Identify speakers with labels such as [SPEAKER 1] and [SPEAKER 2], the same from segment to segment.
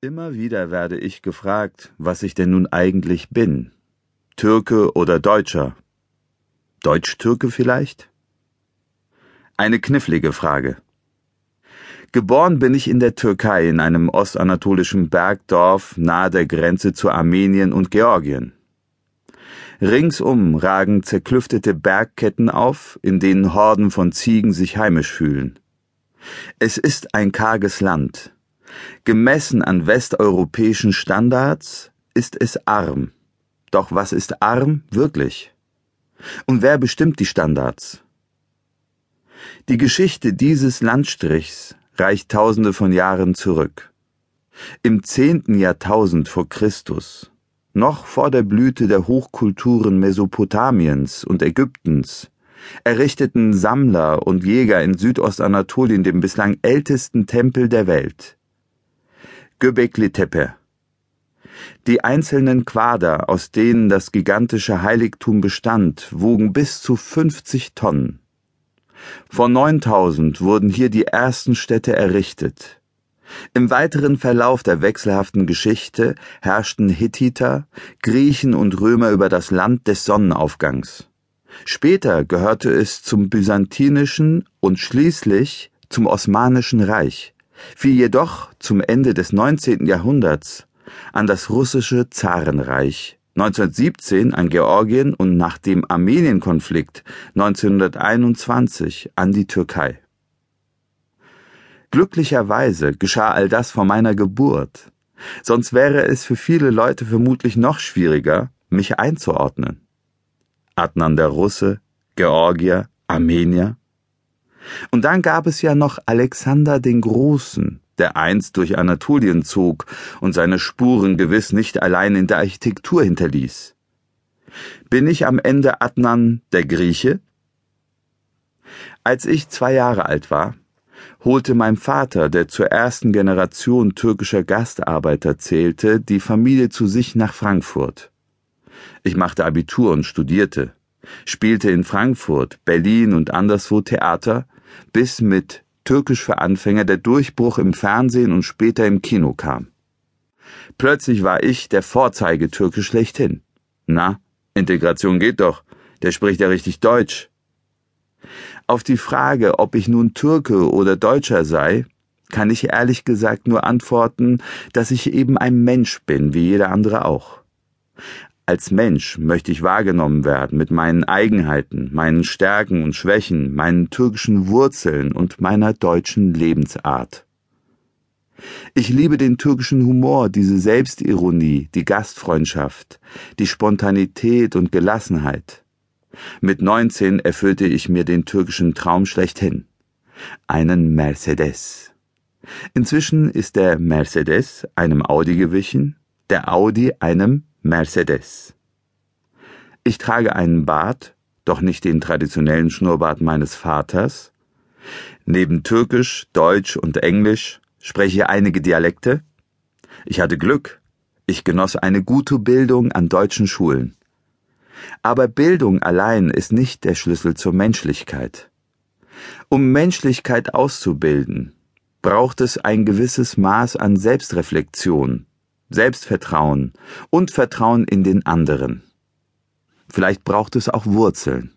[SPEAKER 1] Immer wieder werde ich gefragt, was ich denn nun eigentlich bin. Türke oder Deutscher? Deutsch-Türke vielleicht? Eine knifflige Frage. Geboren bin ich in der Türkei in einem ostanatolischen Bergdorf nahe der Grenze zu Armenien und Georgien. Ringsum ragen zerklüftete Bergketten auf, in denen Horden von Ziegen sich heimisch fühlen. Es ist ein karges Land, Gemessen an westeuropäischen Standards ist es arm. Doch was ist arm wirklich? Und wer bestimmt die Standards? Die Geschichte dieses Landstrichs reicht tausende von Jahren zurück. Im zehnten Jahrtausend vor Christus, noch vor der Blüte der Hochkulturen Mesopotamiens und Ägyptens, errichteten Sammler und Jäger in Südostanatolien den bislang ältesten Tempel der Welt, Göbekli Tepe. Die einzelnen Quader, aus denen das gigantische Heiligtum bestand, wogen bis zu 50 Tonnen. Vor 9000 wurden hier die ersten Städte errichtet. Im weiteren Verlauf der wechselhaften Geschichte herrschten Hittiter, Griechen und Römer über das Land des Sonnenaufgangs. Später gehörte es zum byzantinischen und schließlich zum Osmanischen Reich fiel jedoch zum Ende des 19. Jahrhunderts an das russische Zarenreich, 1917 an Georgien und nach dem Armenienkonflikt 1921 an die Türkei. Glücklicherweise geschah all das vor meiner Geburt, sonst wäre es für viele Leute vermutlich noch schwieriger, mich einzuordnen. Adnan der Russe, Georgier, Armenier, und dann gab es ja noch Alexander den Großen, der einst durch Anatolien zog und seine Spuren gewiss nicht allein in der Architektur hinterließ. Bin ich am Ende Adnan der Grieche? Als ich zwei Jahre alt war, holte mein Vater, der zur ersten Generation türkischer Gastarbeiter zählte, die Familie zu sich nach Frankfurt. Ich machte Abitur und studierte, spielte in Frankfurt, Berlin und anderswo Theater bis mit Türkisch für Anfänger der Durchbruch im Fernsehen und später im Kino kam. Plötzlich war ich der Vorzeigetürke schlechthin. Na, Integration geht doch, der spricht ja richtig Deutsch. Auf die Frage, ob ich nun Türke oder Deutscher sei, kann ich ehrlich gesagt nur antworten, dass ich eben ein Mensch bin, wie jeder andere auch. Als Mensch möchte ich wahrgenommen werden mit meinen Eigenheiten, meinen Stärken und Schwächen, meinen türkischen Wurzeln und meiner deutschen Lebensart. Ich liebe den türkischen Humor, diese Selbstironie, die Gastfreundschaft, die Spontanität und Gelassenheit. Mit 19 erfüllte ich mir den türkischen Traum schlechthin. Einen Mercedes. Inzwischen ist der Mercedes einem Audi gewichen, der Audi einem Mercedes. Ich trage einen Bart, doch nicht den traditionellen Schnurrbart meines Vaters. Neben Türkisch, Deutsch und Englisch spreche ich einige Dialekte. Ich hatte Glück. Ich genoss eine gute Bildung an deutschen Schulen. Aber Bildung allein ist nicht der Schlüssel zur Menschlichkeit. Um Menschlichkeit auszubilden, braucht es ein gewisses Maß an Selbstreflexion, Selbstvertrauen und Vertrauen in den anderen. Vielleicht braucht es auch Wurzeln.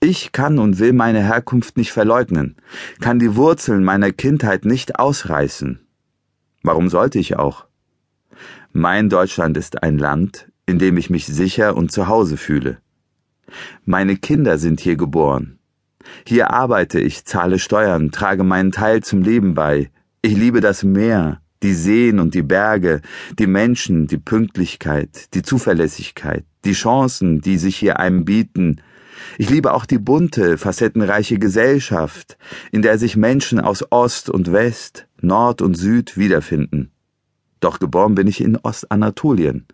[SPEAKER 1] Ich kann und will meine Herkunft nicht verleugnen, kann die Wurzeln meiner Kindheit nicht ausreißen. Warum sollte ich auch? Mein Deutschland ist ein Land, in dem ich mich sicher und zu Hause fühle. Meine Kinder sind hier geboren. Hier arbeite ich, zahle Steuern, trage meinen Teil zum Leben bei. Ich liebe das Meer, die Seen und die Berge, die Menschen, die Pünktlichkeit, die Zuverlässigkeit, die Chancen, die sich hier einem bieten. Ich liebe auch die bunte, facettenreiche Gesellschaft, in der sich Menschen aus Ost und West, Nord und Süd wiederfinden. Doch geboren bin ich in Ostanatolien.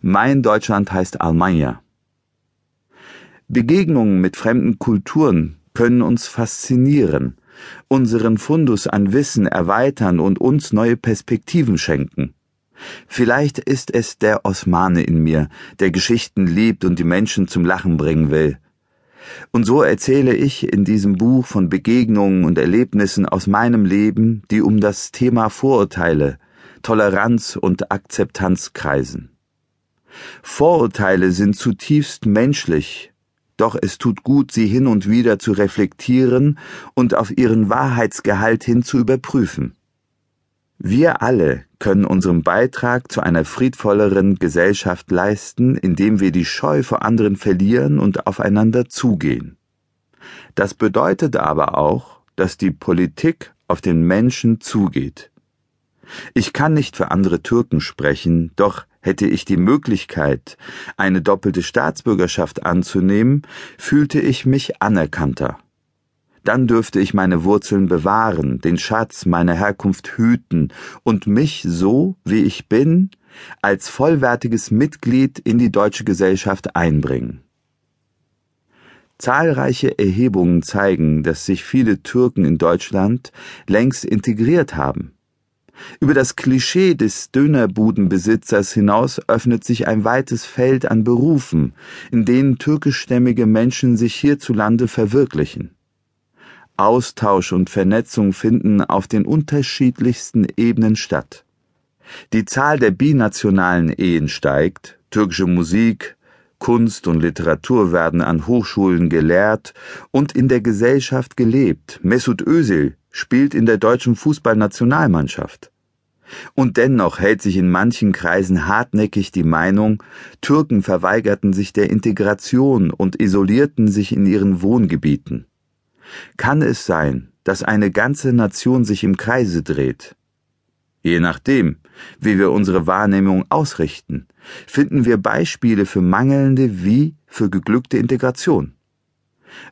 [SPEAKER 1] Mein Deutschland heißt Almania. Begegnungen mit fremden Kulturen können uns faszinieren, unseren Fundus an Wissen erweitern und uns neue Perspektiven schenken. Vielleicht ist es der Osmane in mir, der Geschichten liebt und die Menschen zum Lachen bringen will. Und so erzähle ich in diesem Buch von Begegnungen und Erlebnissen aus meinem Leben, die um das Thema Vorurteile, Toleranz und Akzeptanz kreisen. Vorurteile sind zutiefst menschlich, doch es tut gut, sie hin und wieder zu reflektieren und auf ihren Wahrheitsgehalt hin zu überprüfen. Wir alle können unseren Beitrag zu einer friedvolleren Gesellschaft leisten, indem wir die Scheu vor anderen verlieren und aufeinander zugehen. Das bedeutet aber auch, dass die Politik auf den Menschen zugeht. Ich kann nicht für andere Türken sprechen, doch hätte ich die Möglichkeit, eine doppelte Staatsbürgerschaft anzunehmen, fühlte ich mich anerkannter dann dürfte ich meine Wurzeln bewahren, den Schatz meiner Herkunft hüten und mich so, wie ich bin, als vollwertiges Mitglied in die deutsche Gesellschaft einbringen. Zahlreiche Erhebungen zeigen, dass sich viele Türken in Deutschland längst integriert haben. Über das Klischee des Dönerbudenbesitzers hinaus öffnet sich ein weites Feld an Berufen, in denen türkischstämmige Menschen sich hierzulande verwirklichen. Austausch und Vernetzung finden auf den unterschiedlichsten Ebenen statt. Die Zahl der binationalen Ehen steigt, türkische Musik, Kunst und Literatur werden an Hochschulen gelehrt und in der Gesellschaft gelebt. Mesut Özil spielt in der deutschen Fußballnationalmannschaft. Und dennoch hält sich in manchen Kreisen hartnäckig die Meinung, Türken verweigerten sich der Integration und isolierten sich in ihren Wohngebieten. Kann es sein, dass eine ganze Nation sich im Kreise dreht? Je nachdem, wie wir unsere Wahrnehmung ausrichten, finden wir Beispiele für mangelnde wie für geglückte Integration.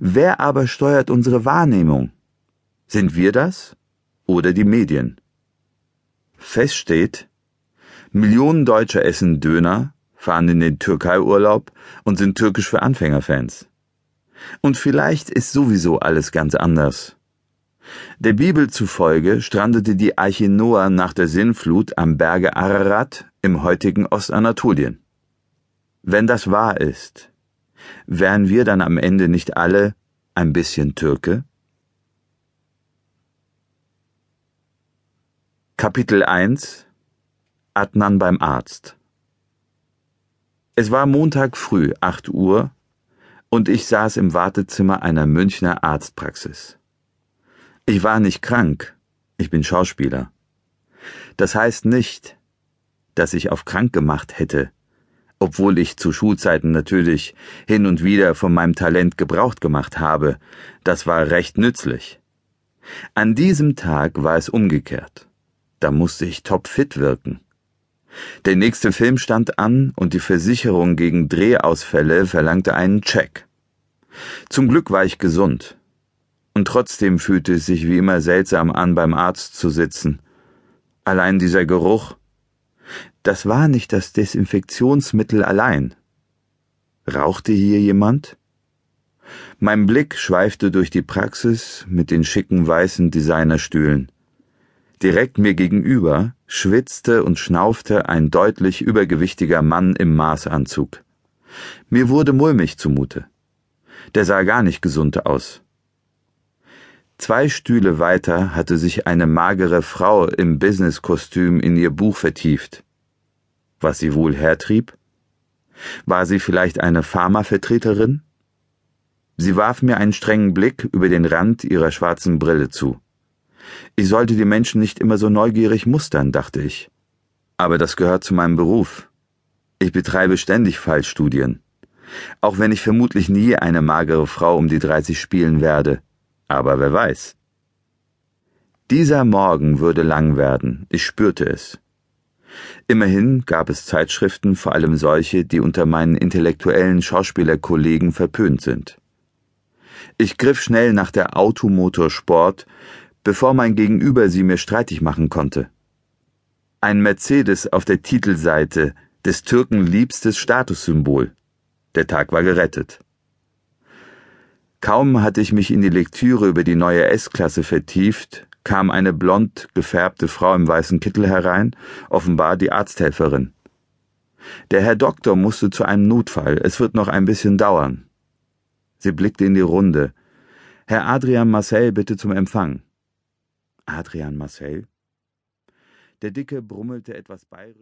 [SPEAKER 1] Wer aber steuert unsere Wahrnehmung? Sind wir das oder die Medien? Fest steht, Millionen Deutscher essen Döner, fahren in den Türkei-Urlaub und sind türkisch für Anfängerfans. Und vielleicht ist sowieso alles ganz anders. Der Bibel zufolge strandete die Arche Noah nach der Sinnflut am Berge Ararat im heutigen Ostanatolien. Wenn das wahr ist, wären wir dann am Ende nicht alle ein bisschen Türke? Kapitel 1 Adnan beim Arzt Es war Montag früh, 8 Uhr, und ich saß im Wartezimmer einer Münchner Arztpraxis. Ich war nicht krank, ich bin Schauspieler. Das heißt nicht, dass ich auf krank gemacht hätte, obwohl ich zu Schulzeiten natürlich hin und wieder von meinem Talent Gebrauch gemacht habe, das war recht nützlich. An diesem Tag war es umgekehrt. Da musste ich topfit wirken. Der nächste Film stand an und die Versicherung gegen Drehausfälle verlangte einen Check. Zum Glück war ich gesund. Und trotzdem fühlte es sich wie immer seltsam an, beim Arzt zu sitzen. Allein dieser Geruch. Das war nicht das Desinfektionsmittel allein. Rauchte hier jemand? Mein Blick schweifte durch die Praxis mit den schicken weißen Designerstühlen. Direkt mir gegenüber schwitzte und schnaufte ein deutlich übergewichtiger Mann im Maßanzug. Mir wurde mulmig zumute. Der sah gar nicht gesund aus. Zwei Stühle weiter hatte sich eine magere Frau im Businesskostüm in ihr Buch vertieft. Was sie wohl hertrieb? War sie vielleicht eine Pharmavertreterin? Sie warf mir einen strengen Blick über den Rand ihrer schwarzen Brille zu. Ich sollte die Menschen nicht immer so neugierig mustern, dachte ich. Aber das gehört zu meinem Beruf. Ich betreibe ständig Fallstudien. Auch wenn ich vermutlich nie eine magere Frau um die 30 spielen werde. Aber wer weiß. Dieser Morgen würde lang werden, ich spürte es. Immerhin gab es Zeitschriften, vor allem solche, die unter meinen intellektuellen Schauspielerkollegen verpönt sind. Ich griff schnell nach der Automotorsport, bevor mein Gegenüber sie mir streitig machen konnte. Ein Mercedes auf der Titelseite, des Türken liebstes Statussymbol. Der Tag war gerettet. Kaum hatte ich mich in die Lektüre über die neue S-Klasse vertieft, kam eine blond gefärbte Frau im weißen Kittel herein, offenbar die Arzthelferin. Der Herr Doktor musste zu einem Notfall, es wird noch ein bisschen dauern. Sie blickte in die Runde. Herr Adrian Marcel, bitte zum Empfang. Adrian Marcel? Der Dicke brummelte etwas bayerisch.